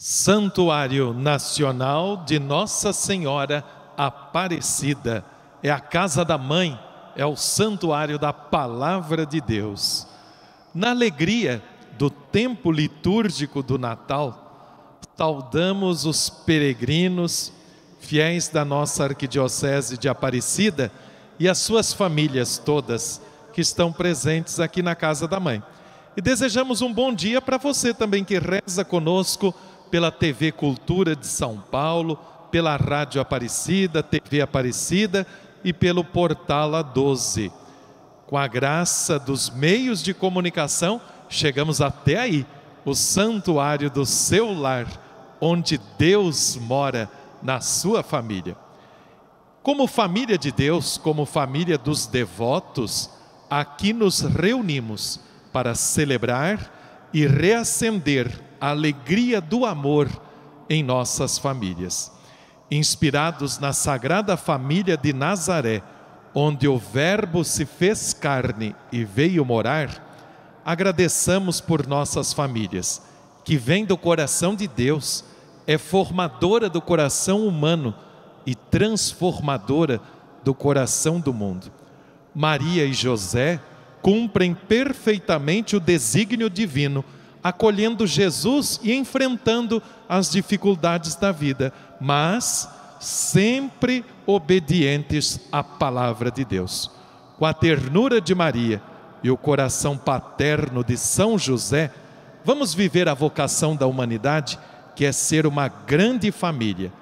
Santuário Nacional de Nossa Senhora Aparecida. É a casa da mãe, é o santuário da palavra de Deus. Na alegria do tempo litúrgico do Natal, saudamos os peregrinos, fiéis da nossa arquidiocese de Aparecida e as suas famílias todas que estão presentes aqui na casa da mãe. E desejamos um bom dia para você também que reza conosco pela TV Cultura de São Paulo, pela Rádio Aparecida, TV Aparecida e pelo portal A12. Com a graça dos meios de comunicação, chegamos até aí, o santuário do seu lar, onde Deus mora na sua família. Como família de Deus, como família dos devotos, aqui nos reunimos para celebrar e reacender a alegria do amor em nossas famílias. Inspirados na Sagrada Família de Nazaré, onde o Verbo se fez carne e veio morar, agradeçamos por nossas famílias, que vem do coração de Deus, é formadora do coração humano e transformadora do coração do mundo. Maria e José cumprem perfeitamente o desígnio divino, acolhendo Jesus e enfrentando as dificuldades da vida, mas sempre obedientes à palavra de Deus. Com a ternura de Maria e o coração paterno de São José, vamos viver a vocação da humanidade, que é ser uma grande família,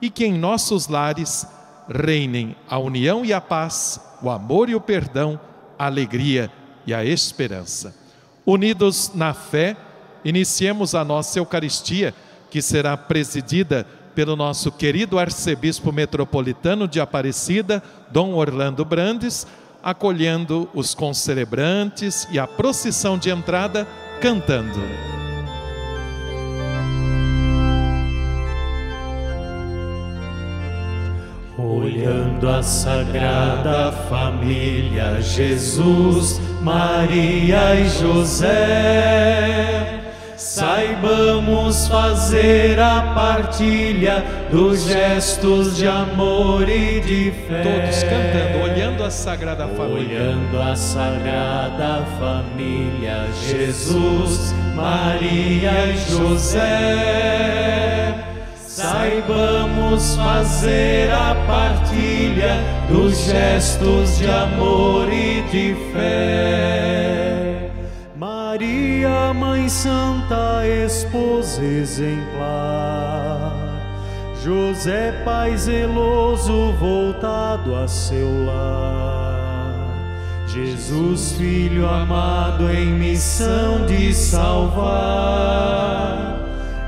e que em nossos lares reinem a união e a paz, o amor e o perdão, a alegria e a esperança. Unidos na fé, iniciemos a nossa Eucaristia, que será presidida pelo nosso querido arcebispo metropolitano de Aparecida, Dom Orlando Brandes, acolhendo os concelebrantes e a procissão de entrada cantando. Olhando a Sagrada Família, Jesus, Maria e José, saibamos fazer a partilha dos gestos de amor e de fé. Todos cantando, olhando a Sagrada Família. Olhando a Sagrada Família, Jesus, Maria e José saibamos fazer a partilha dos gestos de amor e de fé. Maria, Mãe Santa, esposa exemplar, José, Pai zeloso, voltado a seu lar. Jesus, Filho amado, em missão de salvar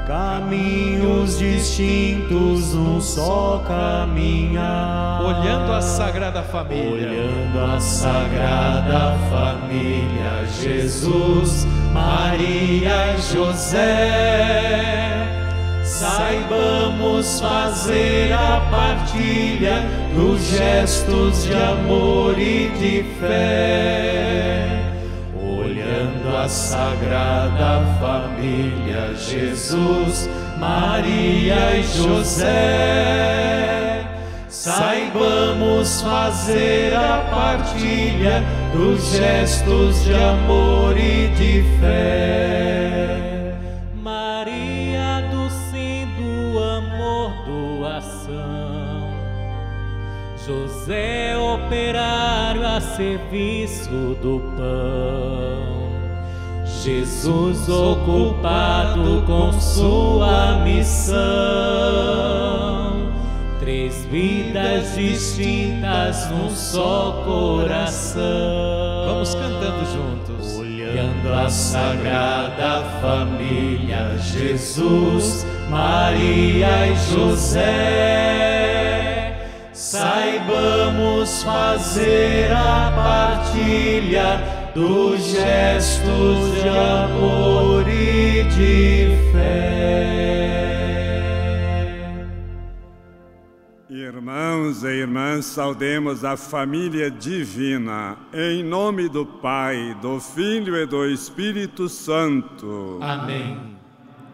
caminhos distintos num só caminhar. Olhando a Sagrada Família. Olhando a Sagrada Família, Jesus, Maria e José. Saibamos fazer a partilha dos gestos de amor e de fé olhando a Sagrada Família, Jesus, Maria e José. Saibamos fazer a partilha dos gestos de amor e de fé. Maria do sim do amor, doação. José operário a serviço do pão. Jesus ocupado com sua missão. Três vidas distintas num só coração. Vamos cantando juntos. Olhando a Sagrada Família, Jesus, Maria e José. Saibamos fazer a partilha dos gestos de amor e de fé. Irmãos e irmãs, saudemos a família divina, em nome do Pai, do Filho e do Espírito Santo. Amém.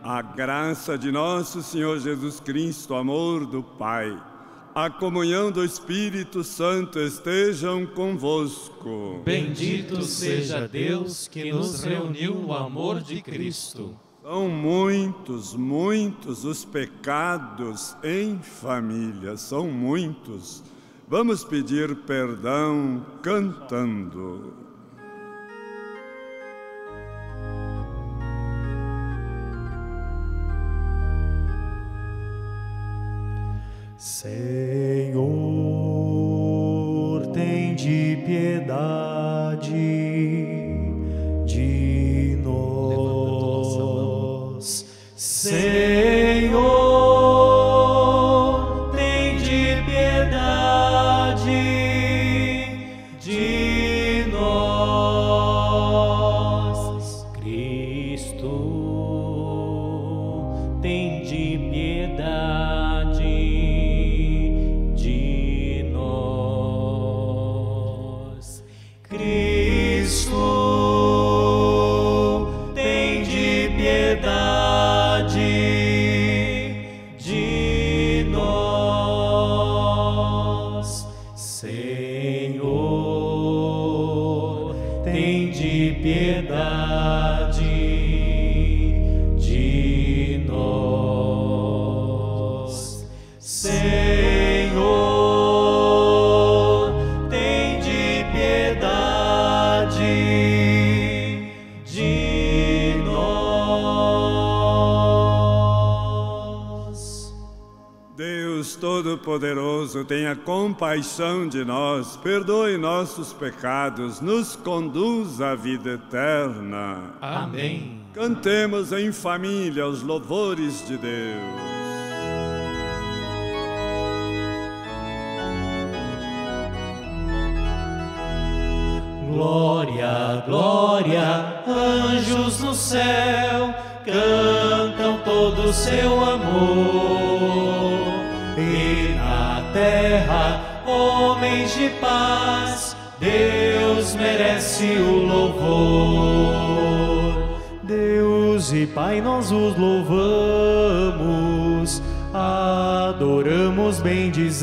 A graça de nosso Senhor Jesus Cristo, amor do Pai, a comunhão do Espírito Santo estejam convosco. Bendito seja Deus que nos reuniu no amor de Cristo. São muitos, muitos os pecados em família, são muitos. Vamos pedir perdão cantando. Senhor, tem de piedade compaixão de nós, perdoe nossos pecados, nos conduza à vida eterna. Amém. Cantemos em família os louvores de Deus. Glória, glória, anjos no céu cantam todo o seu amor. E na terra, homens de paz, Deus merece o louvor. Deus e Pai, nós os louvamos, adoramos, bendizemos.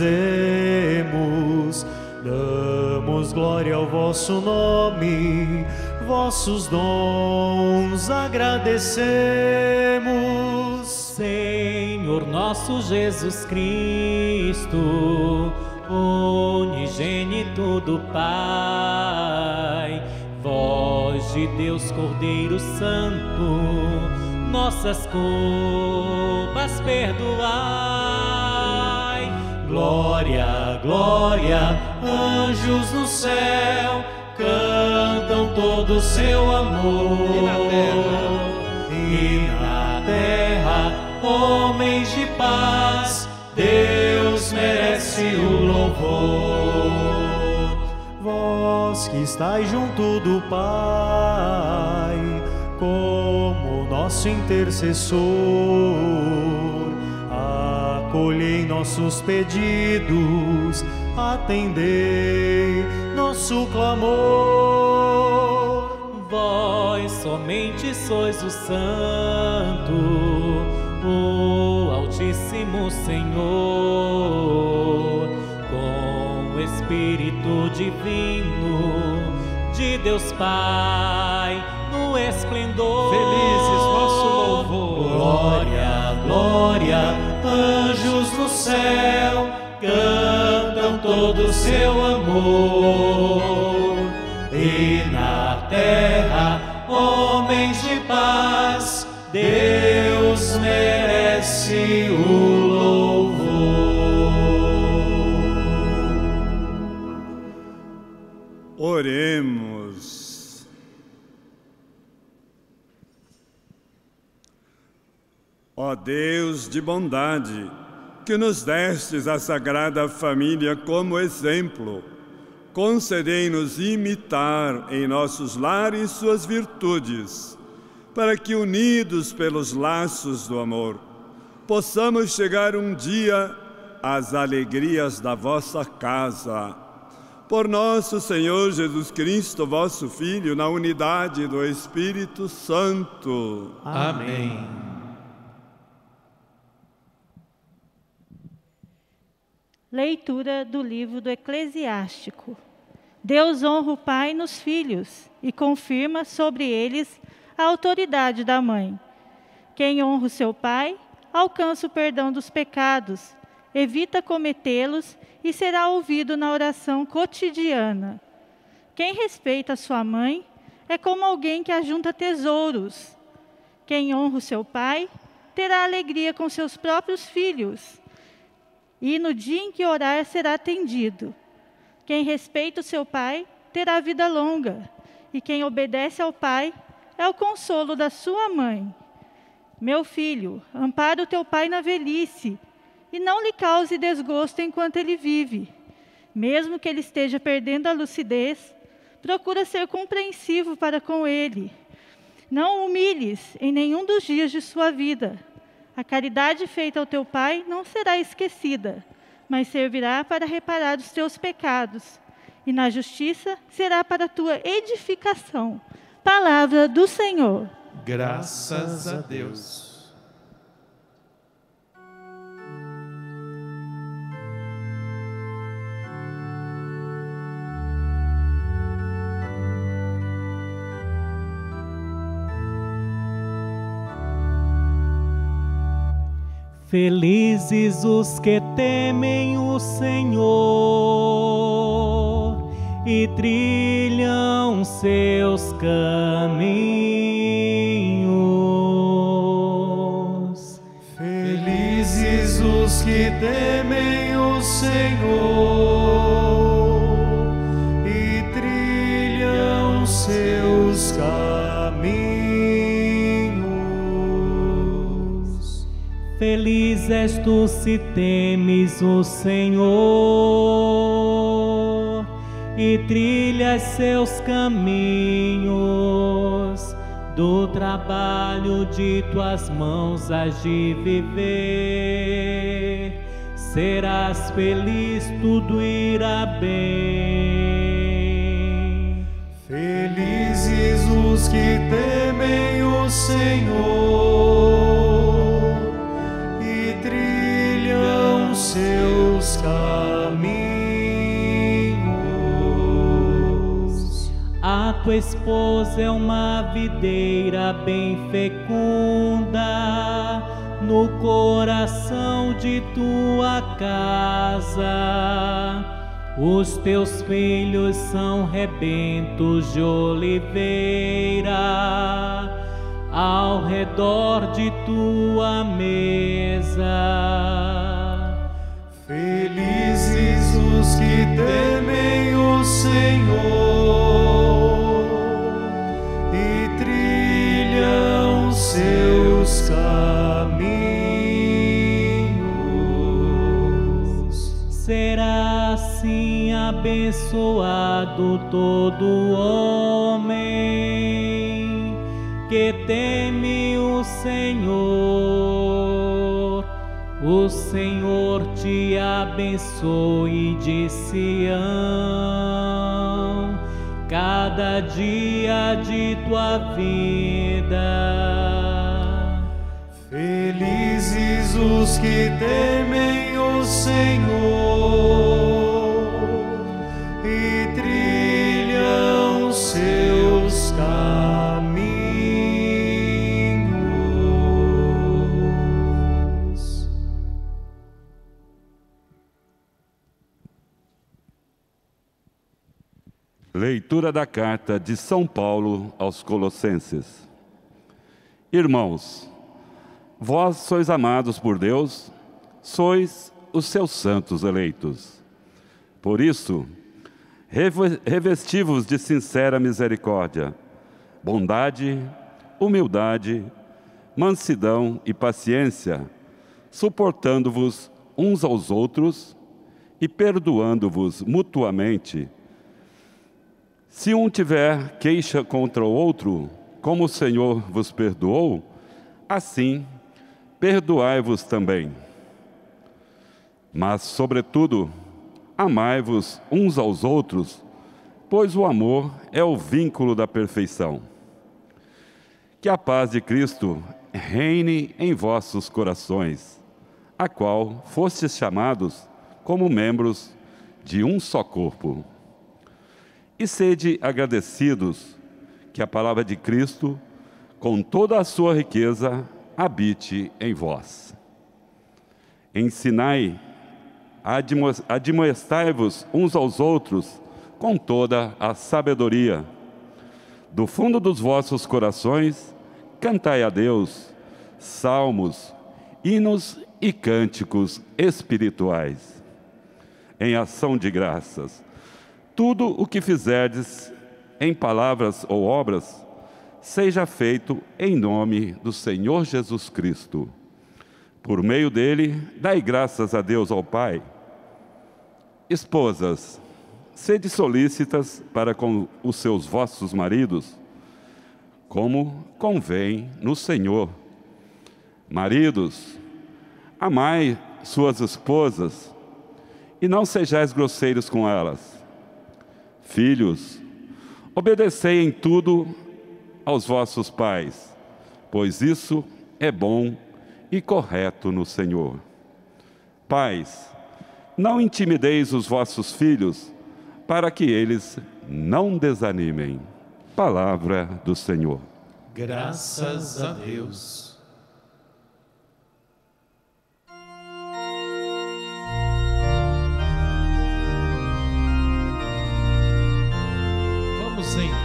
Damos glória ao vosso nome, vossos dons agradecemos. Senhor nosso Jesus Cristo, unigênito do Pai, voz de Deus Cordeiro Santo, nossas culpas perdoai. Glória, glória, anjos no céu cantam todo o seu amor. E na terra? E na terra, homens de paz, Deus merece o louvor. Vós que estáis junto do Pai, como nosso intercessor, acolhei nossos pedidos, atendei nosso clamor. Vós somente sois o Santo, o Altíssimo Senhor, com o Espírito Divino de Deus Pai no esplendor. Felizes vosso louvor. Glória, glória, anjos no céu cantam todo o seu amor. E na terra, homens de paz, Deus merece Ó Deus de bondade, que nos destes a Sagrada Família como exemplo, concedei-nos imitar em nossos lares suas virtudes, para que, unidos pelos laços do amor, possamos chegar um dia às alegrias da vossa casa. Por nosso Senhor Jesus Cristo, vosso Filho, na unidade do Espírito Santo. Amém. Leitura do livro do Eclesiástico. Deus honra o pai nos filhos e confirma sobre eles a autoridade da mãe. Quem honra o seu pai alcança o perdão dos pecados, evita cometê-los e será ouvido na oração cotidiana. Quem respeita sua mãe é como alguém que ajunta tesouros. Quem honra o seu pai terá alegria com seus próprios filhos e no dia em que orar será atendido. Quem respeita o seu pai terá vida longa, e quem obedece ao pai é o consolo da sua mãe. Meu filho, ampara o teu pai na velhice, e não lhe cause desgosto enquanto ele vive. Mesmo que ele esteja perdendo a lucidez, procura ser compreensivo para com ele. Não o humilhes em nenhum dos dias de sua vida a caridade feita ao teu pai não será esquecida, mas servirá para reparar os teus pecados, e na justiça será para a tua edificação. Palavra do Senhor. Graças a Deus. Felizes os que temem o Senhor e trilham seus caminhos. Felizes os que temem o Senhor És tu se temes o Senhor e trilhas seus caminhos. Do trabalho de tuas mãos has de viver, serás feliz, tudo irá bem. Felizes os que temem o Senhor seus caminhos. A tua esposa é uma videira bem fecunda no coração de tua casa. Os teus filhos são rebentos de oliveira ao redor de tua mesa. Felizes os que temem o Senhor e trilham seus caminhos. Será assim abençoado todo homem que teme o Senhor o Senhor te abençoe de Sião, cada dia de tua vida. Felizes os que temem o Senhor Leitura da carta de São Paulo aos Colossenses. Irmãos, vós sois amados por Deus, sois os seus santos eleitos. Por isso, revesti-vos de sincera misericórdia, bondade, humildade, mansidão e paciência, suportando-vos uns aos outros e perdoando-vos mutuamente se um tiver queixa contra o outro, como o Senhor vos perdoou, assim perdoai-vos também. Mas, sobretudo, amai-vos uns aos outros, pois o amor é o vínculo da perfeição. Que a paz de Cristo reine em vossos corações, a qual fostes chamados como membros de um só corpo. E sede agradecidos que a palavra de Cristo, com toda a sua riqueza, habite em vós. Ensinai, admoestai-vos uns aos outros com toda a sabedoria. Do fundo dos vossos corações, cantai a Deus salmos, hinos e cânticos espirituais. Em ação de graças, tudo o que fizerdes, em palavras ou obras, seja feito em nome do Senhor Jesus Cristo. Por meio dele, dai graças a Deus ao Pai. Esposas, sede solícitas para com os seus vossos maridos, como convém no Senhor. Maridos, amai suas esposas e não sejais grosseiros com elas. Filhos, obedecei em tudo aos vossos pais, pois isso é bom e correto no Senhor. Pais, não intimideis os vossos filhos, para que eles não desanimem. Palavra do Senhor. Graças a Deus.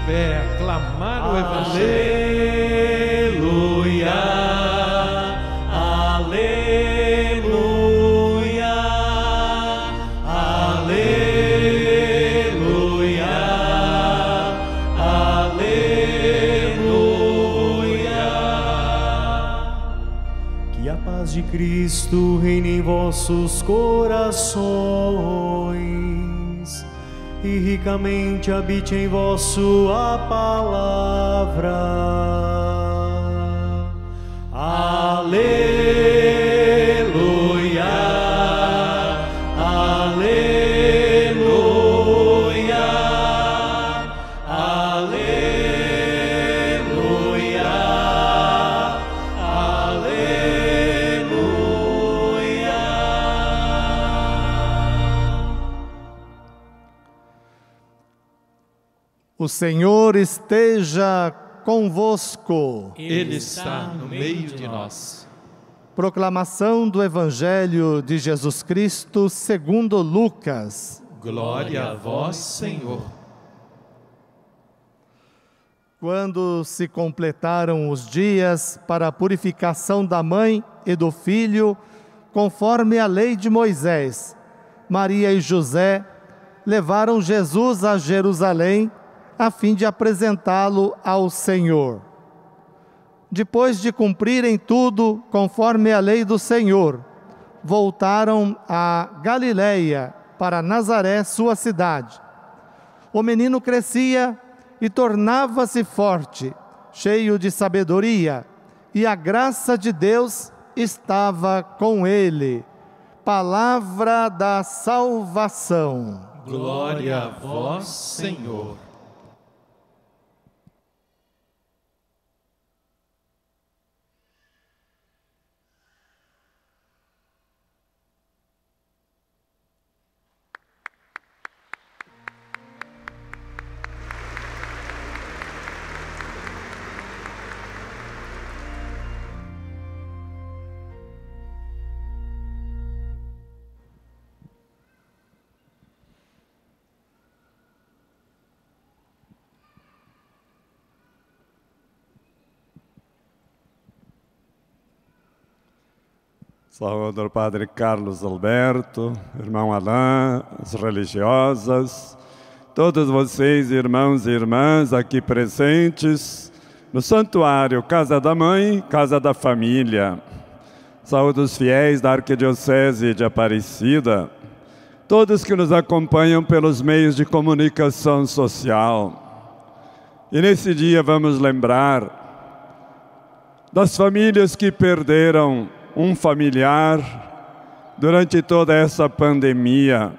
Pé, aclamar o Evangelho. Aleluia, aleluia, aleluia. Que a paz de Cristo reine em vossos corações e ricamente habite em vós sua palavra. O Senhor esteja convosco. Ele está no meio de nós. Proclamação do Evangelho de Jesus Cristo segundo Lucas. Glória a vós, Senhor. Quando se completaram os dias para a purificação da mãe e do filho, conforme a lei de Moisés, Maria e José levaram Jesus a Jerusalém a fim de apresentá-lo ao Senhor. Depois de cumprirem tudo conforme a lei do Senhor, voltaram a Galiléia, para Nazaré, sua cidade. O menino crescia e tornava-se forte, cheio de sabedoria, e a graça de Deus estava com ele. Palavra da salvação. Glória a vós, Senhor. Saúde o Padre Carlos Alberto, irmão Alain, as religiosas, todos vocês, irmãos e irmãs aqui presentes no Santuário Casa da Mãe, Casa da Família. Saúde os fiéis da Arquidiocese de Aparecida, todos que nos acompanham pelos meios de comunicação social. E nesse dia vamos lembrar das famílias que perderam um familiar durante toda essa pandemia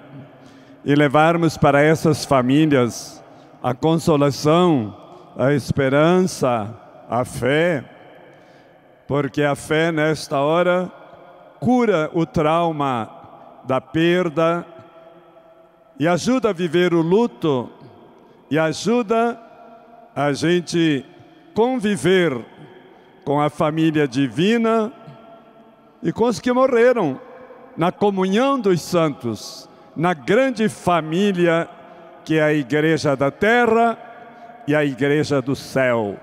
e levarmos para essas famílias a consolação, a esperança, a fé, porque a fé nesta hora cura o trauma da perda, e ajuda a viver o luto, e ajuda a gente conviver com a família divina e com os que morreram na comunhão dos santos, na grande família que é a Igreja da Terra e a Igreja do Céu.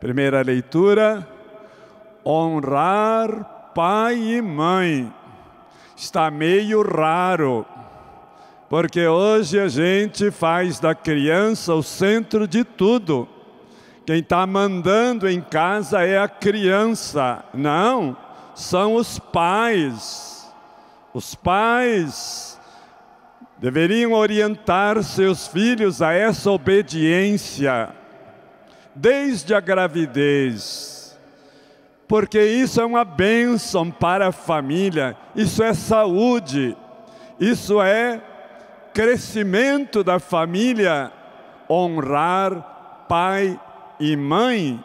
Primeira leitura: honrar pai e mãe. Está meio raro, porque hoje a gente faz da criança o centro de tudo. Quem está mandando em casa é a criança, não, são os pais. Os pais deveriam orientar seus filhos a essa obediência, desde a gravidez, porque isso é uma bênção para a família, isso é saúde, isso é crescimento da família, honrar pai e mãe.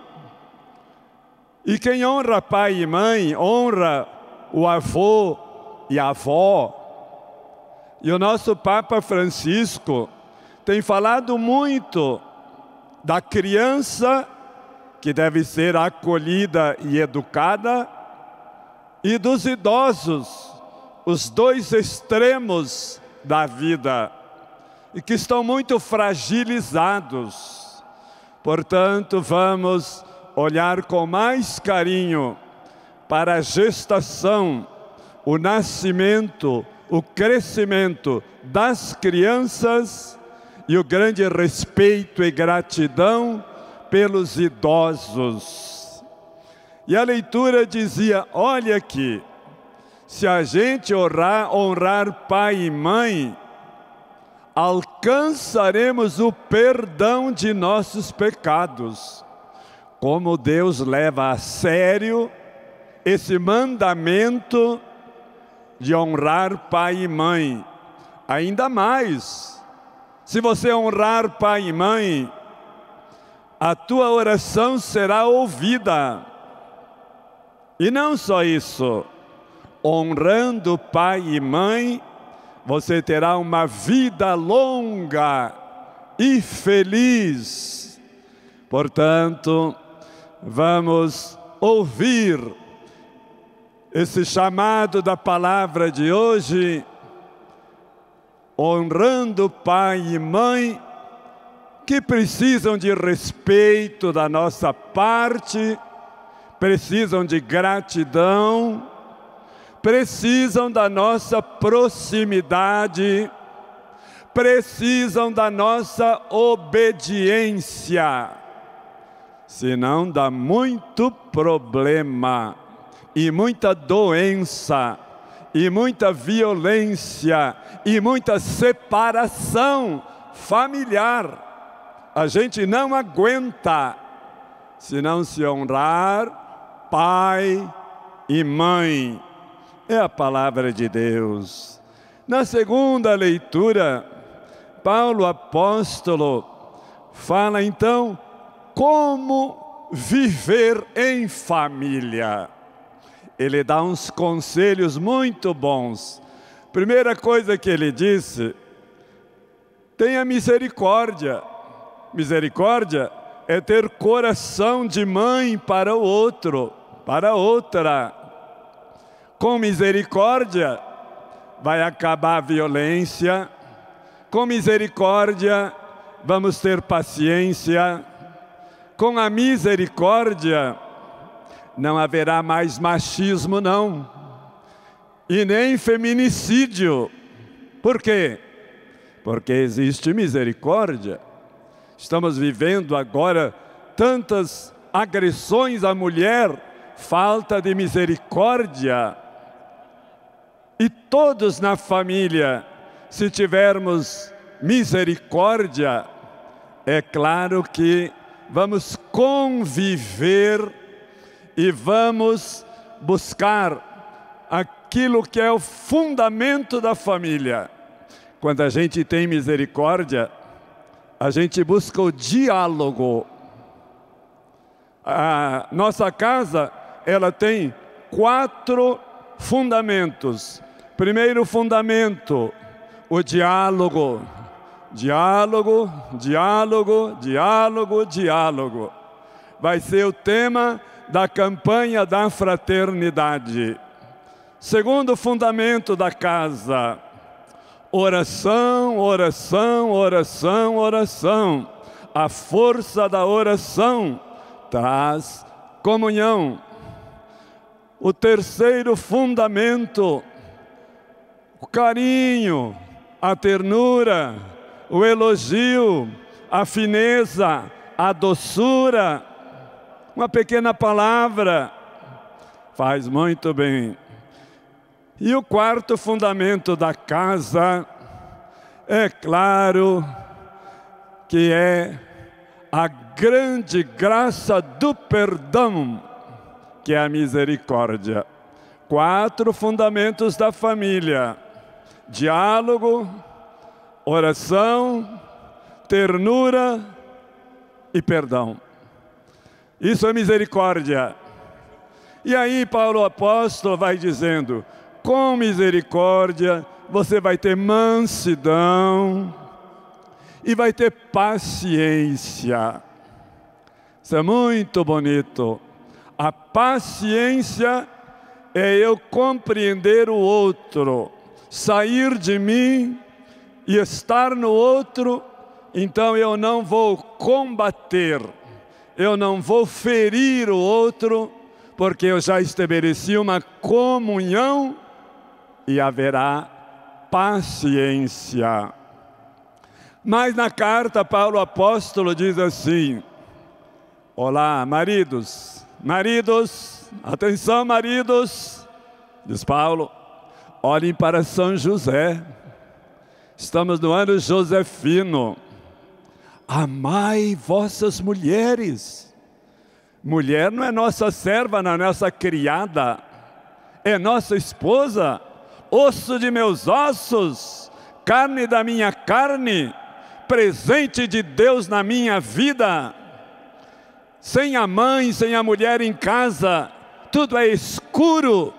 E quem honra pai e mãe, honra o avô e a avó. E o nosso Papa Francisco tem falado muito da criança que deve ser acolhida e educada, e dos idosos, os dois extremos da vida, e que estão muito fragilizados. Portanto, vamos olhar com mais carinho para a gestação, o nascimento, o crescimento das crianças e o grande respeito e gratidão pelos idosos. E a leitura dizia: olha aqui, se a gente honrar, honrar pai e mãe, alcançaremos o perdão de nossos pecados. Como Deus leva a sério esse mandamento de honrar pai e mãe. Ainda mais, se você honrar pai e mãe, a tua oração será ouvida. E não só isso, honrando pai e mãe, você terá uma vida longa e feliz. Portanto, vamos ouvir esse chamado da palavra de hoje, honrando pai e mãe que precisam de respeito da nossa parte, precisam de gratidão precisam da nossa proximidade, precisam da nossa obediência. Senão dá muito problema e muita doença e muita violência e muita separação familiar. A gente não aguenta se não se honrar pai e mãe é a palavra de Deus. Na segunda leitura, Paulo apóstolo fala então como viver em família. Ele dá uns conselhos muito bons. Primeira coisa que ele disse: tenha misericórdia. Misericórdia é ter coração de mãe para o outro, para outra com misericórdia vai acabar a violência, com misericórdia vamos ter paciência, com a misericórdia não haverá mais machismo, não, e nem feminicídio. Por quê? Porque existe misericórdia. Estamos vivendo agora tantas agressões à mulher, falta de misericórdia e todos na família, se tivermos misericórdia, é claro que vamos conviver e vamos buscar aquilo que é o fundamento da família. Quando a gente tem misericórdia, a gente busca o diálogo. A nossa casa, ela tem quatro fundamentos Primeiro fundamento, o diálogo. Diálogo, diálogo, diálogo, diálogo. Vai ser o tema da campanha da fraternidade. Segundo fundamento da casa, oração, oração, oração, oração. A força da oração traz comunhão. O terceiro fundamento, o carinho, a ternura, o elogio, a fineza, a doçura. Uma pequena palavra faz muito bem. E o quarto fundamento da casa, é claro, que é a grande graça do perdão, que é a misericórdia. Quatro fundamentos da família: diálogo, oração, ternura e perdão. Isso é misericórdia. E aí, Paulo apóstolo vai dizendo: com misericórdia, você vai ter mansidão e vai ter paciência. Isso é muito bonito. A paciência é eu compreender o outro, sair de mim e estar no outro, então eu não vou combater, eu não vou ferir o outro, porque eu já estabeleci uma comunhão e haverá paciência. Mas na carta, Paulo apóstolo diz assim: Olá, maridos, maridos, atenção, maridos, diz Paulo, olhem para São José. Estamos no ano Josefino. Amai vossas mulheres. Mulher não é nossa serva, não é nossa criada, é nossa esposa osso de meus ossos, carne da minha carne, presente de Deus na minha vida. Sem a mãe, sem a mulher em casa, tudo é escuro.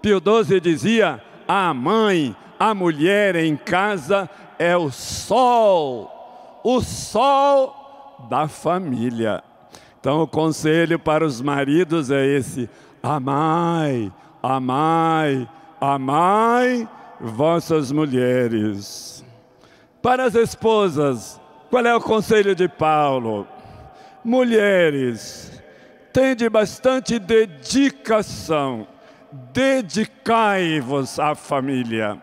Pio XII dizia: a mãe, a mulher em casa é o sol, o sol da família. Então, o conselho para os maridos é esse: amai, amai, amai vossas mulheres. Para as esposas, qual é o conselho de Paulo? Mulheres, tende bastante dedicação, dedicai-vos à família,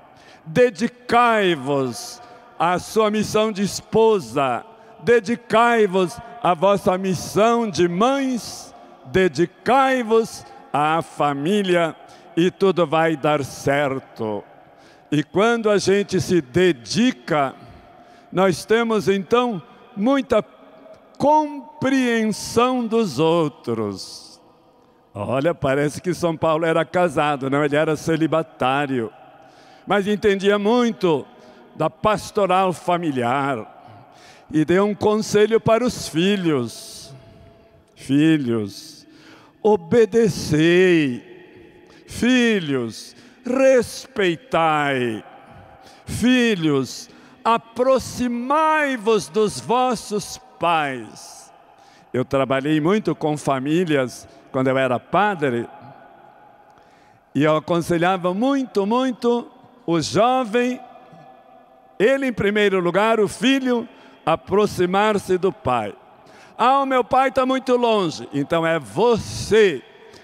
dedicai-vos à sua missão de esposa, dedicai-vos à vossa missão de mães, dedicai-vos à família e tudo vai dar certo. E quando a gente se dedica, nós temos então muita compreensão dos outros. Olha, parece que São Paulo era casado, não, ele era celibatário, mas entendia muito da pastoral familiar e deu um conselho para os filhos: Filhos, obedecei Filhos, respeitai. Filhos, aproximai-vos dos vossos pais. Eu trabalhei muito com famílias quando eu era padre e eu aconselhava muito, muito o jovem, ele em primeiro lugar, o filho, aproximar-se do pai. Ah, o meu pai está muito longe, então é você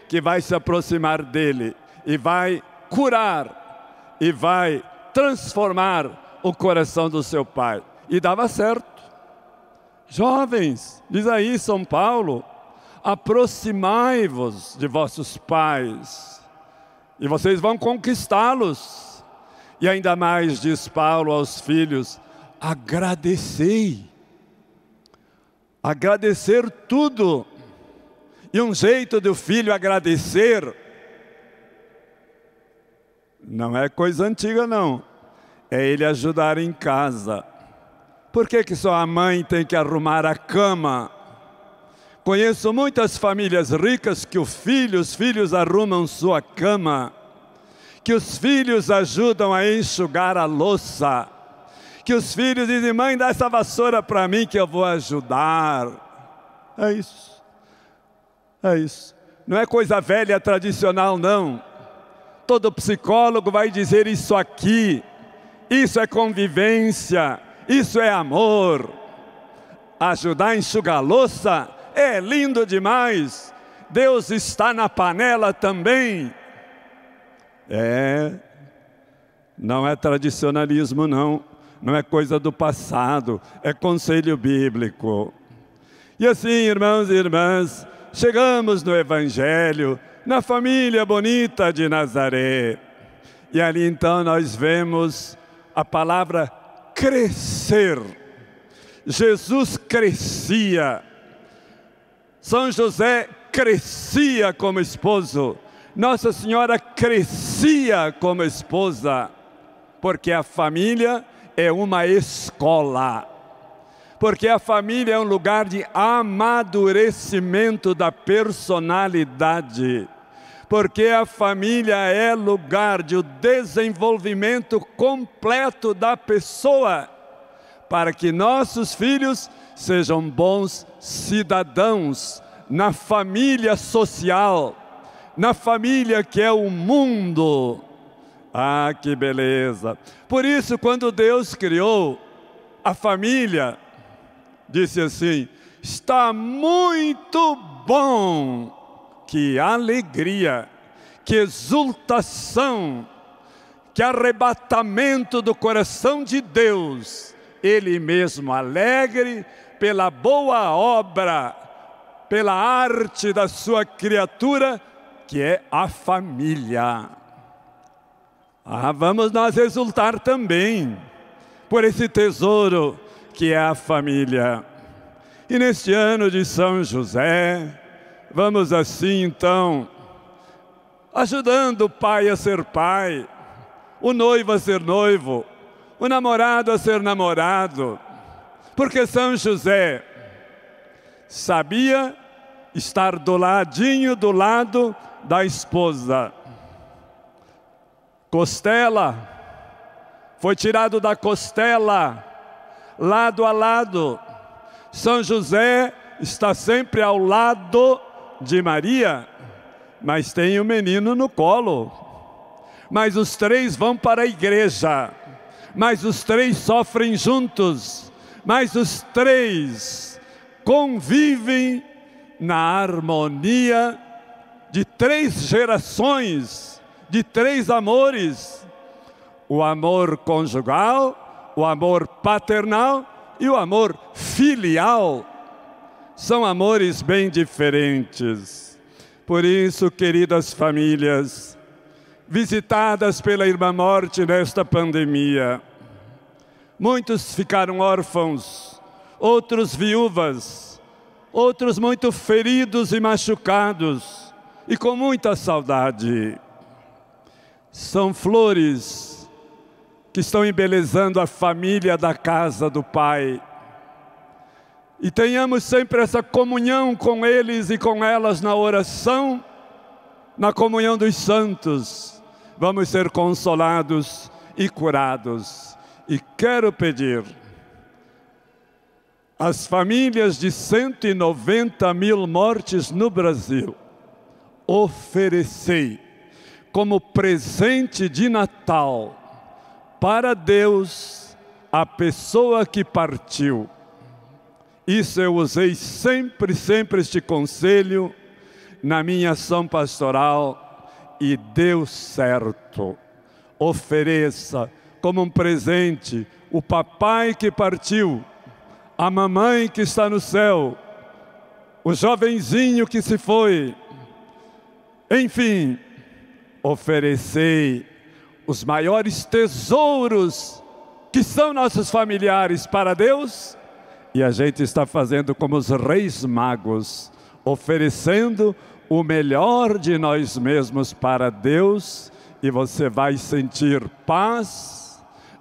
que vai se aproximar dele e vai curar e vai transformar o coração do seu pai. E dava certo. Jovens, diz aí São Paulo, aproximai-vos de vossos pais e vocês vão conquistá-los. E ainda mais diz Paulo aos filhos: agradecei. Agradecer tudo e um jeito do filho agradecer não é coisa antiga, não. É ele ajudar em casa. Por que, que só a mãe tem que arrumar a cama? Conheço muitas famílias ricas que o filho, os filhos arrumam sua cama, que os filhos ajudam a enxugar a louça, que os filhos dizem: mãe, dá essa vassoura para mim que eu vou ajudar. É isso. É isso. Não é coisa velha tradicional, não. Todo psicólogo vai dizer isso aqui. Isso é convivência, isso é amor. Ajudar a enxugar a louça é lindo demais. Deus está na panela também. É, não é tradicionalismo, não. Não é coisa do passado, é conselho bíblico. E assim, irmãos e irmãs, chegamos no Evangelho, na família bonita de Nazaré. E ali então nós vemos a palavra crescer. Jesus crescia. São José crescia como esposo. Nossa Senhora crescia como esposa, porque a família é uma escola. Porque a família é um lugar de amadurecimento da personalidade. Porque a família é lugar de desenvolvimento completo da pessoa, para que nossos filhos sejam bons cidadãos na família social, na família que é o mundo. Ah, que beleza! Por isso, quando Deus criou a família, disse assim: está muito bom, que alegria, que exultação, que arrebatamento do coração de Deus, Ele mesmo alegre pela boa obra pela arte da sua criatura, que é a família. Ah, vamos nós exultar também por esse tesouro que é a família. E neste ano de São José, vamos assim então, ajudando o pai a ser pai, o noivo a ser noivo, o namorado a ser namorado, porque São José sabia estar do ladinho do lado da esposa. Costela, foi tirado da costela, lado a lado. São José está sempre ao lado de Maria, mas tem o um menino no colo. Mas os três vão para a igreja, mas os três sofrem juntos, mas os três convivem na harmonia de três gerações, de três amores: o amor conjugal, o amor paternal e o amor filial. São amores bem diferentes. Por isso, queridas famílias, visitadas pela irmã morte nesta pandemia, muitos ficaram órfãos outros viúvas, outros muito feridos e machucados e com muita saudade. São flores que estão embelezando a família da casa do Pai. E tenhamos sempre essa comunhão com eles e com elas na oração, na comunhão dos santos. Vamos ser consolados e curados. E quero pedir as famílias de 190 mil mortes no Brasil, oferecei como presente de Natal para Deus a pessoa que partiu. Isso eu usei sempre, sempre este conselho na minha ação pastoral e deu certo. Ofereça como um presente o papai que partiu a mamãe que está no céu, o jovenzinho que se foi. Enfim, oferecei os maiores tesouros que são nossos familiares para Deus, e a gente está fazendo como os reis magos, oferecendo o melhor de nós mesmos para Deus, e você vai sentir paz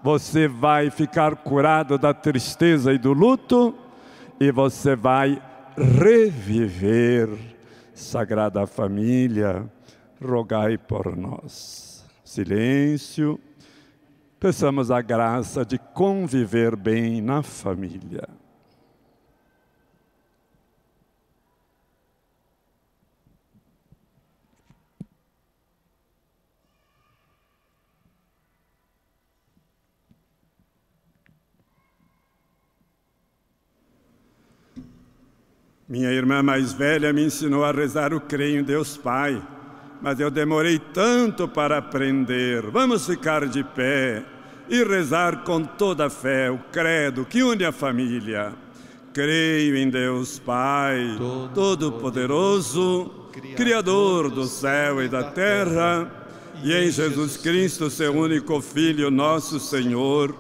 você vai ficar curado da tristeza e do luto e você vai reviver. Sagrada Família, rogai por nós. Silêncio. Peçamos a graça de conviver bem na família. Minha irmã mais velha me ensinou a rezar o creio em Deus Pai, mas eu demorei tanto para aprender. Vamos ficar de pé e rezar com toda a fé o credo que une a família. Creio em Deus Pai, Todo-Poderoso, Criador do céu e da terra, e em Jesus Cristo, seu único Filho, nosso Senhor,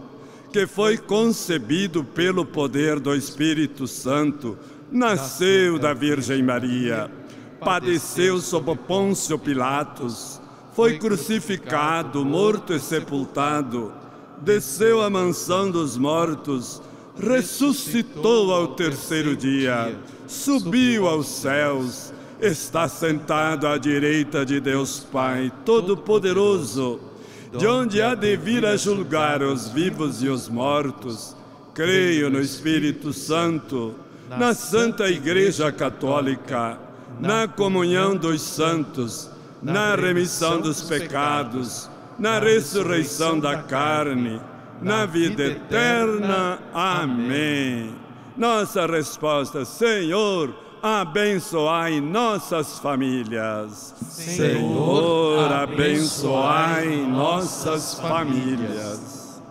que foi concebido pelo poder do Espírito Santo nasceu da Virgem Maria, padeceu sob Pôncio Pilatos, foi crucificado, morto e sepultado, desceu à mansão dos mortos, ressuscitou ao terceiro dia, subiu aos céus, está sentado à direita de Deus Pai Todo-Poderoso, de onde há de vir a julgar os vivos e os mortos. Creio no Espírito Santo na Santa Igreja Católica, na comunhão dos santos, na remissão dos pecados, na ressurreição da carne, na vida eterna. Amém. Nossa resposta, Senhor, abençoai nossas famílias. Senhor, abençoai nossas famílias.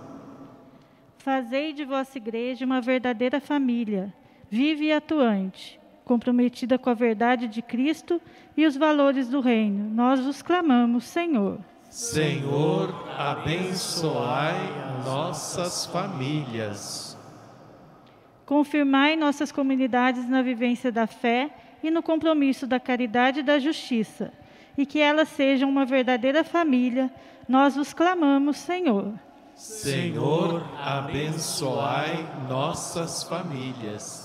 Fazei de vossa igreja uma verdadeira família vive e atuante, comprometida com a verdade de Cristo e os valores do reino. Nós vos clamamos, Senhor. Senhor, abençoai nossas famílias. Confirmai nossas comunidades na vivência da fé e no compromisso da caridade e da justiça, e que elas sejam uma verdadeira família. Nós vos clamamos, Senhor. Senhor, abençoai nossas famílias.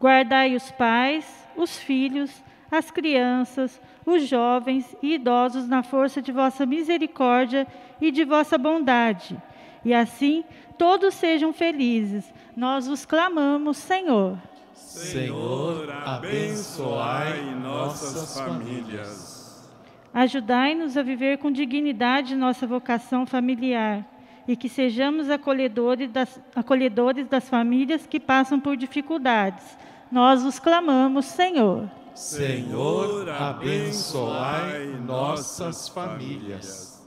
Guardai os pais, os filhos, as crianças, os jovens e idosos na força de vossa misericórdia e de vossa bondade. E assim todos sejam felizes. Nós os clamamos, Senhor. Senhor, abençoai nossas famílias. Ajudai-nos a viver com dignidade nossa vocação familiar e que sejamos acolhedores das, acolhedores das famílias que passam por dificuldades nós os clamamos, Senhor. Senhor, abençoai nossas famílias.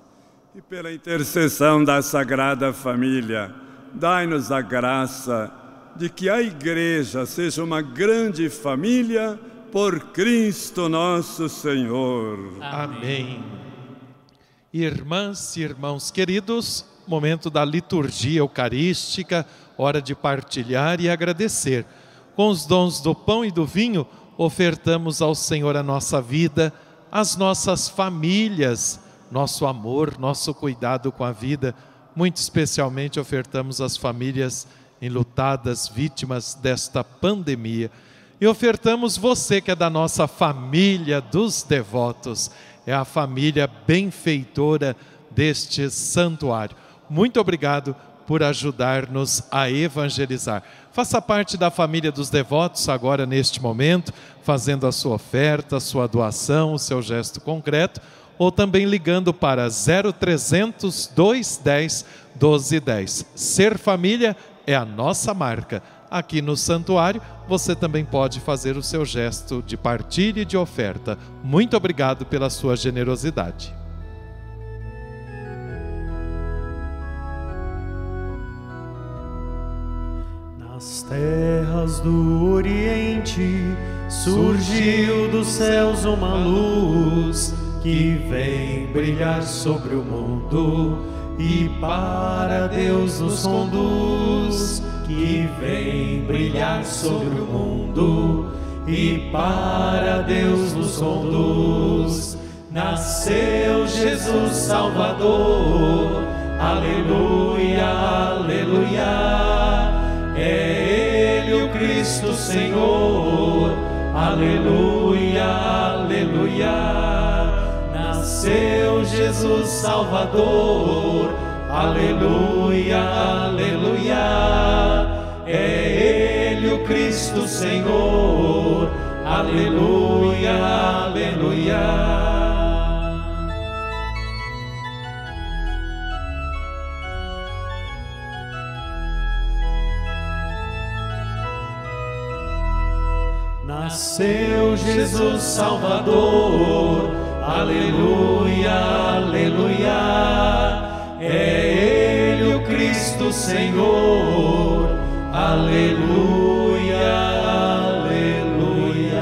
E pela intercessão da Sagrada Família, dai-nos a graça de que a Igreja seja uma grande família por Cristo nosso Senhor. Amém. Irmãs e irmãos queridos, momento da liturgia eucarística, hora de partilhar e agradecer com os dons do pão e do vinho, ofertamos ao Senhor a nossa vida, as nossas famílias, nosso amor, nosso cuidado com a vida. Muito especialmente ofertamos as famílias enlutadas, vítimas desta pandemia. E ofertamos você que é da nossa família dos devotos, é a família benfeitora deste santuário. Muito obrigado por ajudar-nos a evangelizar. Faça parte da família dos devotos agora neste momento, fazendo a sua oferta, a sua doação, o seu gesto concreto, ou também ligando para 0300 210 1210. Ser família é a nossa marca. Aqui no santuário, você também pode fazer o seu gesto de partilha e de oferta. Muito obrigado pela sua generosidade. Terras do Oriente surgiu dos céus uma luz que vem brilhar sobre o mundo e para Deus nos conduz. Que vem brilhar sobre o mundo e para Deus nos conduz. Nasceu Jesus Salvador, aleluia, aleluia. É Cristo Senhor, aleluia, aleluia. Nasceu Jesus Salvador. Aleluia, aleluia. É Ele o Cristo Senhor. Aleluia, aleluia. Nasceu Jesus Salvador, aleluia, aleluia. É Ele o Cristo Senhor, aleluia, aleluia.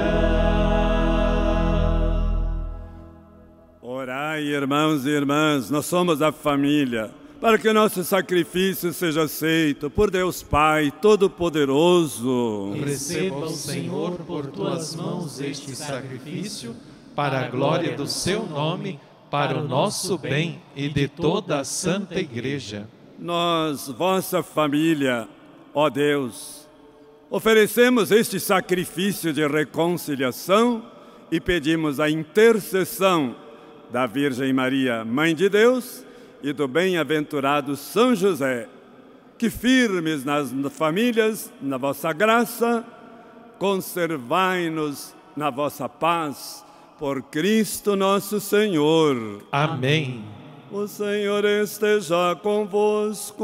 Orai, irmãos e irmãs, nós somos a família para que o nosso sacrifício seja aceito por Deus Pai Todo-Poderoso. Receba o Senhor por tuas mãos este sacrifício, para a glória do seu nome, para o nosso bem e de toda a Santa Igreja. Nós, vossa família, ó Deus, oferecemos este sacrifício de reconciliação e pedimos a intercessão da Virgem Maria, Mãe de Deus e do bem-aventurado São José, que firmes nas famílias, na vossa graça, conservai-nos na vossa paz, por Cristo nosso Senhor. Amém. O Senhor esteja convosco.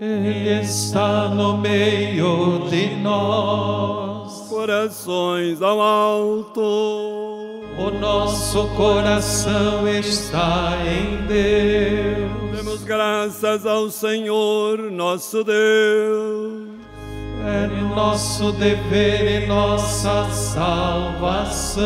Ele está no meio de nós. Corações ao alto. O nosso coração está em Deus. Demos graças ao Senhor nosso Deus. É nosso dever e nossa salvação.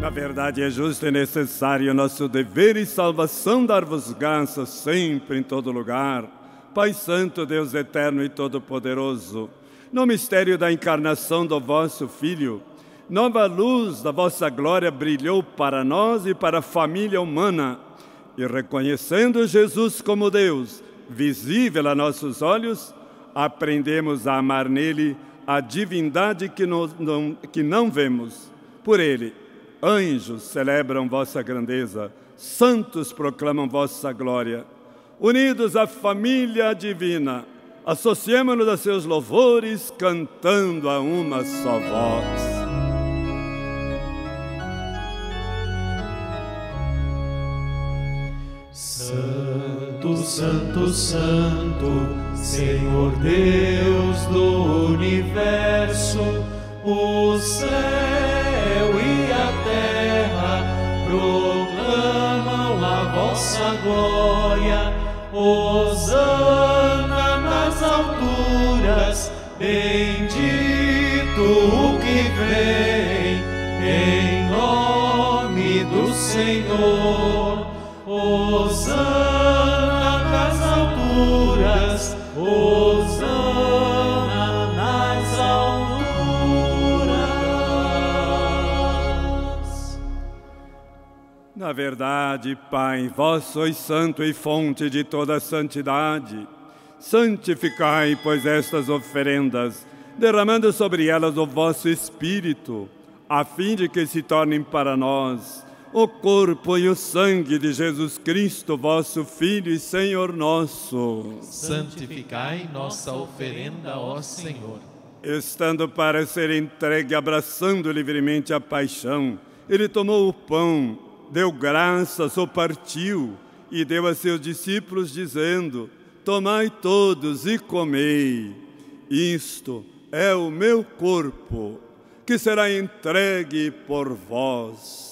Na verdade, é justo e necessário nosso dever e salvação dar-vos graças sempre, em todo lugar. Pai Santo, Deus eterno e todo-poderoso, no mistério da encarnação do vosso Filho, nova luz da vossa glória brilhou para nós e para a família humana. E reconhecendo Jesus como Deus, visível a nossos olhos, aprendemos a amar nele a divindade que, não, que não vemos. Por ele, anjos celebram vossa grandeza, santos proclamam vossa glória. Unidos à família divina, associemo-nos a seus louvores, cantando a uma só voz. Santo, Santo, Santo, Senhor Deus do universo, o céu e a terra proclamam a vossa glória. Hosana nas alturas, bendito o que vem em nome do Senhor. Hosana Na verdade, Pai, vós sois santo e fonte de toda santidade. Santificai, pois, estas oferendas, derramando sobre elas o vosso Espírito, a fim de que se tornem para nós o corpo e o sangue de Jesus Cristo, vosso Filho e Senhor nosso. Santificai nossa oferenda, ó Senhor. Estando para ser entregue, abraçando livremente a paixão, ele tomou o pão, deu graças, o partiu e deu a seus discípulos, dizendo: Tomai todos e comei. Isto é o meu corpo, que será entregue por vós.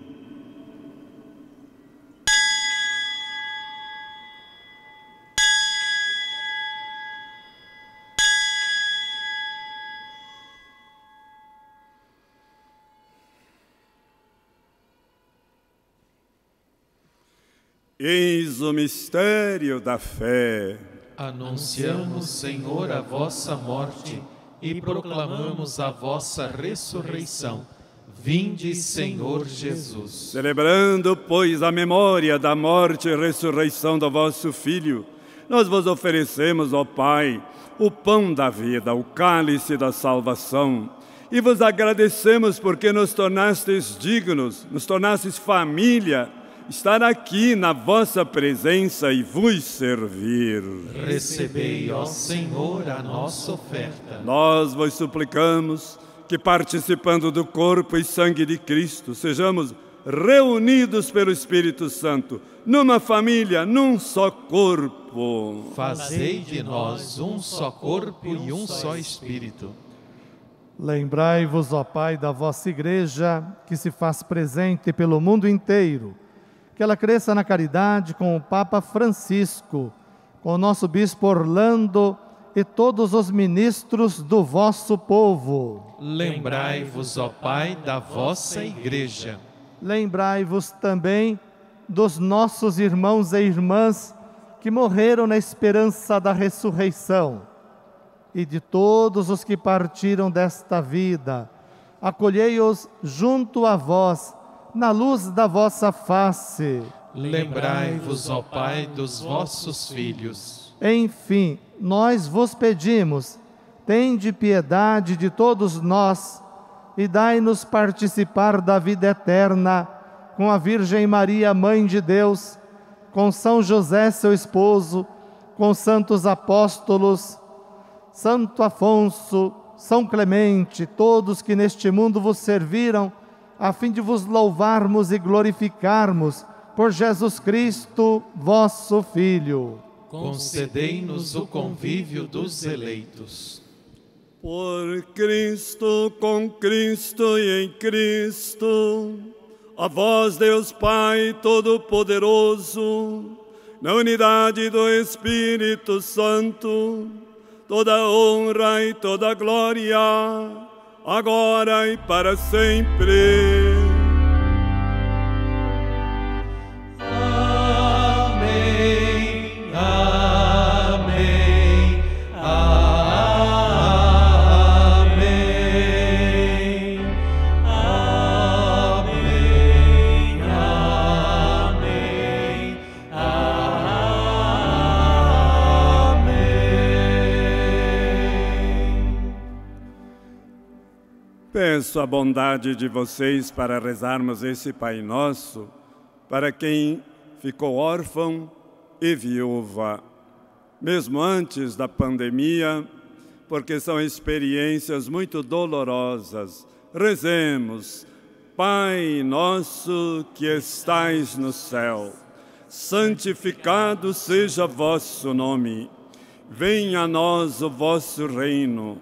Eis o mistério da fé. Anunciamos, Senhor, a vossa morte e proclamamos a vossa ressurreição. Vinde, Senhor Jesus. Celebrando, pois, a memória da morte e ressurreição do vosso Filho, nós vos oferecemos, ó Pai, o pão da vida, o cálice da salvação. E vos agradecemos porque nos tornastes dignos, nos tornastes família estar aqui na vossa presença e vos servir. Recebei, ó Senhor, a nossa oferta. Nós vos suplicamos que, participando do corpo e sangue de Cristo, sejamos reunidos pelo Espírito Santo, numa família, num só corpo. Fazei de nós um só corpo e um só Espírito. Lembrai-vos, ó Pai, da vossa Igreja, que se faz presente pelo mundo inteiro que ela cresça na caridade com o Papa Francisco, com o nosso Bispo Orlando e todos os ministros do vosso povo. Lembrai-vos, ó Pai, da vossa Igreja. Lembrai-vos também dos nossos irmãos e irmãs que morreram na esperança da ressurreição e de todos os que partiram desta vida. Acolhei-os junto a vós na luz da vossa face. Lembrai-vos, ó Pai, dos vossos filhos. Enfim, nós vos pedimos, tende piedade de todos nós e dai-nos participar da vida eterna com a Virgem Maria, Mãe de Deus, com São José, seu esposo, com santos apóstolos, Santo Afonso, São Clemente, todos que neste mundo vos serviram a fim de vos louvarmos e glorificarmos por Jesus Cristo, vosso Filho. Concedei-nos o convívio dos eleitos. Por Cristo, com Cristo e em Cristo, a vós, Deus Pai Todo-Poderoso, na unidade do Espírito Santo, toda honra e toda glória agora e para sempre. Peço a bondade de vocês para rezarmos esse Pai Nosso para quem ficou órfão e viúva, mesmo antes da pandemia, porque são experiências muito dolorosas. Rezemos, Pai nosso que estais no céu, santificado seja vosso nome. Venha a nós o vosso reino.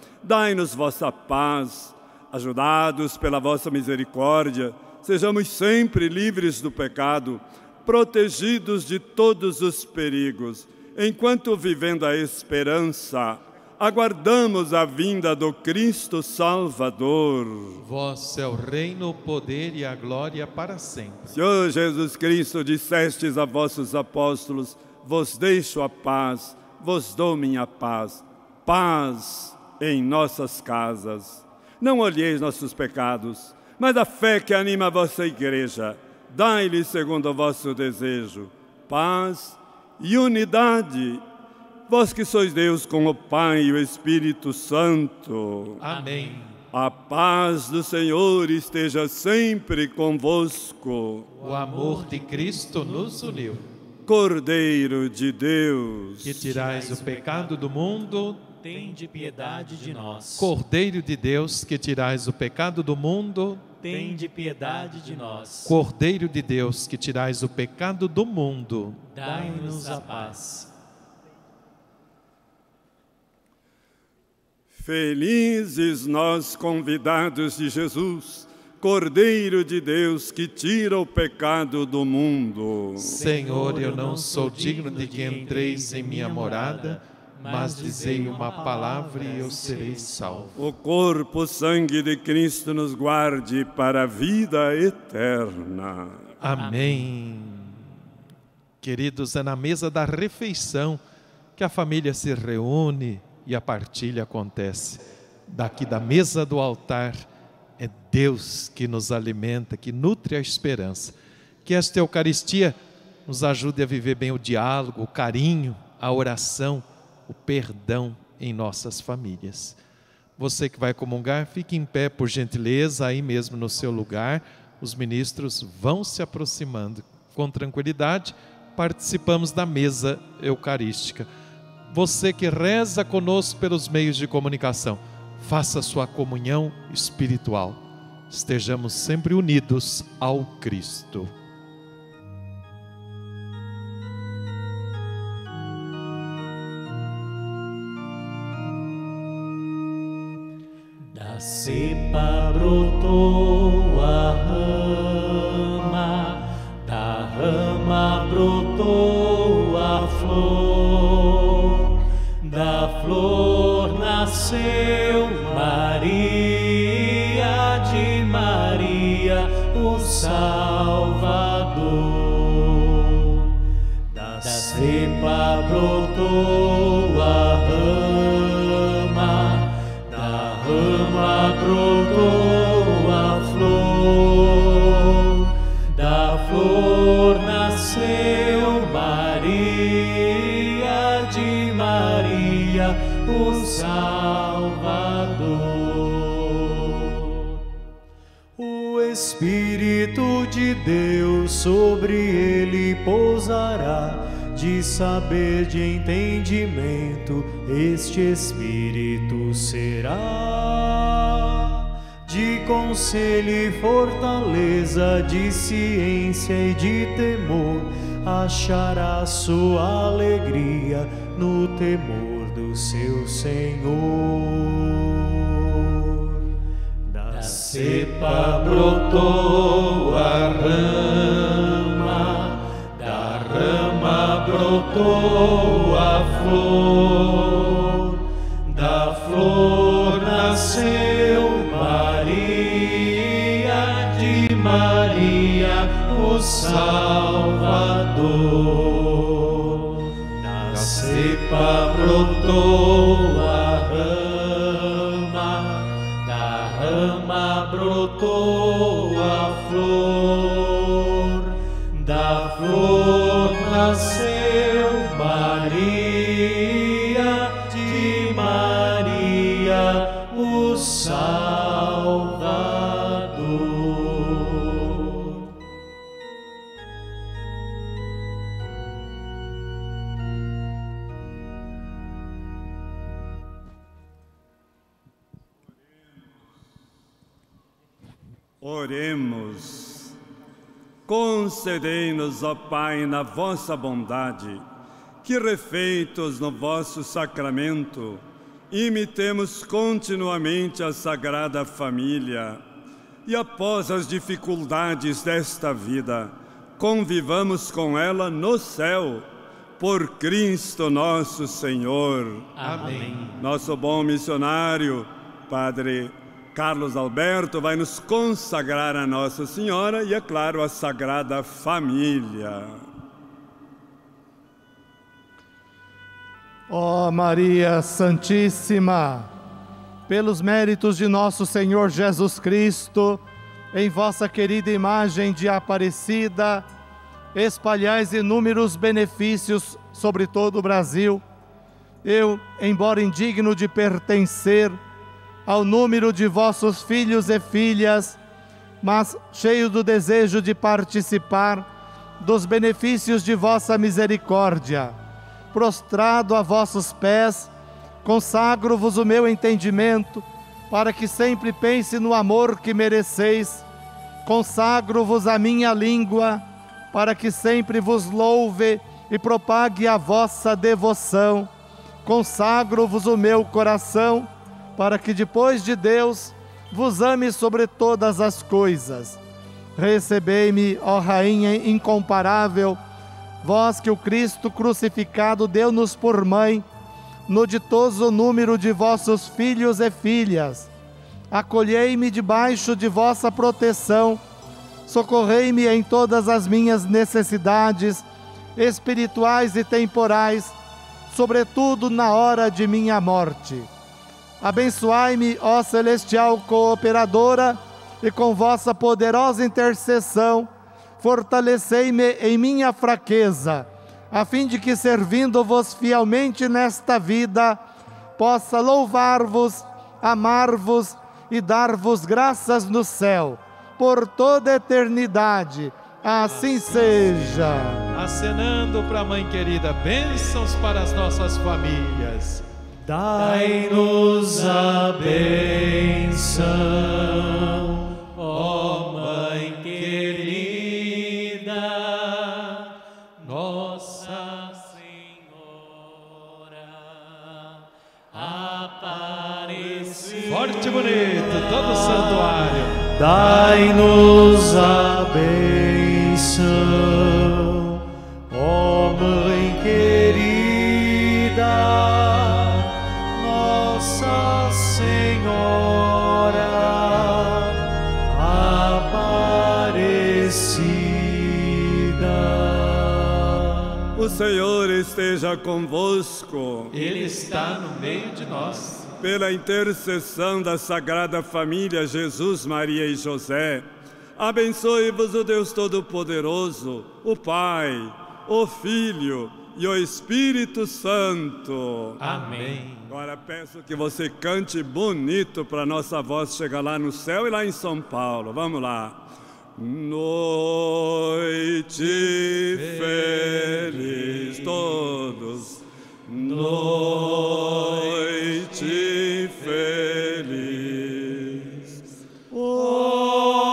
Dai-nos vossa paz, ajudados pela vossa misericórdia, sejamos sempre livres do pecado, protegidos de todos os perigos, enquanto vivendo a esperança, aguardamos a vinda do Cristo Salvador. Vosso é o reino, o poder e a glória para sempre. Senhor Jesus Cristo, dissestes a vossos apóstolos: Vos deixo a paz, vos dou minha paz. Paz em nossas casas. Não olheis nossos pecados, mas a fé que anima a vossa igreja. Dai-lhe segundo o vosso desejo, paz e unidade. Vós que sois Deus com o Pai e o Espírito Santo. Amém. A paz do Senhor esteja sempre convosco. O amor de Cristo nos uniu. Cordeiro de Deus, Que tirais o pecado do mundo, Tende piedade de nós. Cordeiro de Deus, que tirais o pecado do mundo, tende piedade de nós. Cordeiro de Deus, que tirais o pecado do mundo, dai-nos a paz. Felizes nós convidados de Jesus, Cordeiro de Deus que tira o pecado do mundo. Senhor, eu não sou digno de que entreis em minha morada, mas dizei uma palavra e eu serei salvo. O corpo, sangue de Cristo nos guarde para a vida eterna. Amém. Queridos, é na mesa da refeição que a família se reúne e a partilha acontece. Daqui da mesa do altar é Deus que nos alimenta, que nutre a esperança. Que esta Eucaristia nos ajude a viver bem o diálogo, o carinho, a oração, o perdão em nossas famílias. Você que vai comungar, fique em pé, por gentileza, aí mesmo no seu lugar. Os ministros vão se aproximando com tranquilidade. Participamos da mesa eucarística. Você que reza conosco pelos meios de comunicação, faça sua comunhão espiritual. Estejamos sempre unidos ao Cristo. Cepa brotou a rama, da rama brotou a flor, da flor nasceu Maria, de Maria o Salvador. Da cepa brotou sobre ele pousará, de saber, de entendimento, este Espírito será. De conselho e fortaleza, de ciência e de temor, achará sua alegria no temor do seu Senhor. Da cepa brotou a rama, brotou a flor, da flor nasceu Maria, de Maria o Salvador. Da cepa brotou ó Pai, na vossa bondade, que refeitos no vosso sacramento, imitemos continuamente a Sagrada Família e, após as dificuldades desta vida, convivamos com ela no céu, por Cristo nosso Senhor. Amém. Nosso bom missionário, Padre Carlos Alberto, vai nos consagrar a Nossa Senhora e, é claro, a Sagrada Família. Ó Maria Santíssima, pelos méritos de nosso Senhor Jesus Cristo, em vossa querida imagem de Aparecida, espalhais inúmeros benefícios sobre todo o Brasil. Eu, embora indigno de pertencer ao número de vossos filhos e filhas, mas cheio do desejo de participar dos benefícios de vossa misericórdia, prostrado a vossos pés, consagro-vos o meu entendimento, para que sempre pense no amor que mereceis Consagro-vos a minha língua, para que sempre vos louve e propague a vossa devoção. Consagro-vos o meu coração, para que depois de Deus vos ame sobre todas as coisas. Recebei-me, ó Rainha incomparável, vós que o Cristo crucificado deu-nos por mãe, no ditoso número de vossos filhos e filhas. Acolhei-me debaixo de vossa proteção, socorrei-me em todas as minhas necessidades, espirituais e temporais, sobretudo na hora de minha morte. Abençoai-me, ó celestial cooperadora, e com vossa poderosa intercessão, fortalecei-me em minha fraqueza, a fim de que, servindo-vos fielmente nesta vida, possa louvar-vos, amar-vos e dar-vos graças no céu, por toda a eternidade. Assim seja. Acenando para a mãe querida, bênçãos para as nossas famílias. Dai-nos a benção, ó Mãe querida, Nossa Senhora Aparecida. Forte e bonito, todo o santuário. Dai-nos a benção, Senhor esteja convosco. Ele está no meio de nós. Pela intercessão da Sagrada Família Jesus, Maria e José, abençoe-vos o Deus Todo-Poderoso, o Pai, o Filho e o Espírito Santo. Amém. Agora peço que você cante bonito para nossa voz chegar lá no céu e lá em São Paulo. Vamos lá. Noite feliz todos. Noite feliz. Ó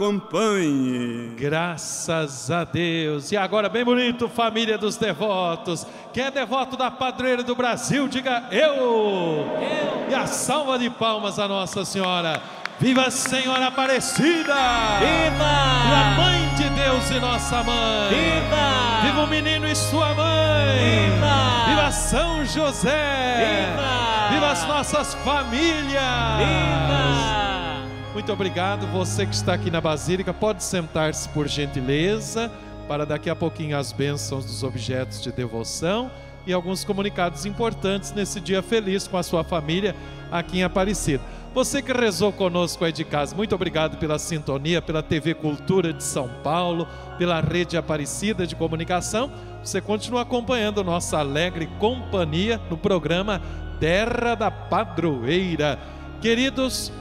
acompanhe. Graças a Deus. E agora, bem bonito, família dos devotos. Quem é devoto da padroeira do Brasil, diga eu. Eu. E a salva de palmas a Nossa Senhora. Viva a Senhora Aparecida! Viva! Viva a Mãe de Deus e nossa mãe! Viva! Viva o menino e sua mãe! Viva! Viva São José! Viva! Viva as nossas famílias! Viva! Muito obrigado. Você que está aqui na Basílica, pode sentar-se por gentileza, para daqui a pouquinho as bênçãos dos objetos de devoção e alguns comunicados importantes nesse dia feliz com a sua família aqui em Aparecida. Você que rezou conosco aí de casa, muito obrigado pela sintonia, pela TV Cultura de São Paulo, pela Rede Aparecida de Comunicação. Você continua acompanhando nossa alegre companhia no programa Terra da Padroeira. Queridos,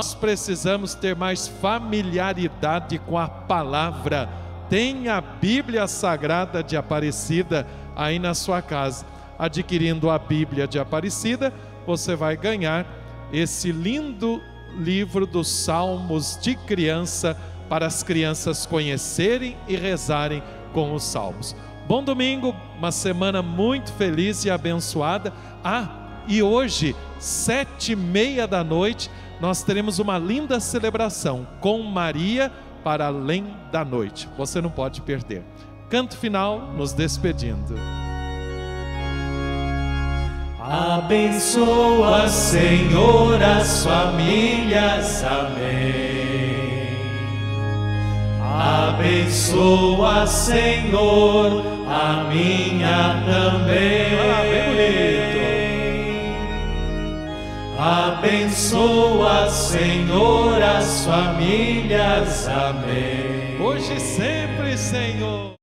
nós precisamos ter mais familiaridade com a palavra. Tenha a Bíblia Sagrada de Aparecida aí na sua casa. Adquirindo a Bíblia de Aparecida, você vai ganhar esse lindo livro dos Salmos de criança para as crianças conhecerem e rezarem com os salmos. Bom domingo, uma semana muito feliz e abençoada. Ah, e hoje, sete e meia da noite, nós teremos uma linda celebração com Maria para além da noite. Você não pode perder. Canto final, nos despedindo. Abençoa, Senhor, as famílias. Amém. Abençoa, Senhor, a minha também. Ah, bem bonito. Abençoa, Senhor, as famílias. Amém. Hoje e sempre, Senhor.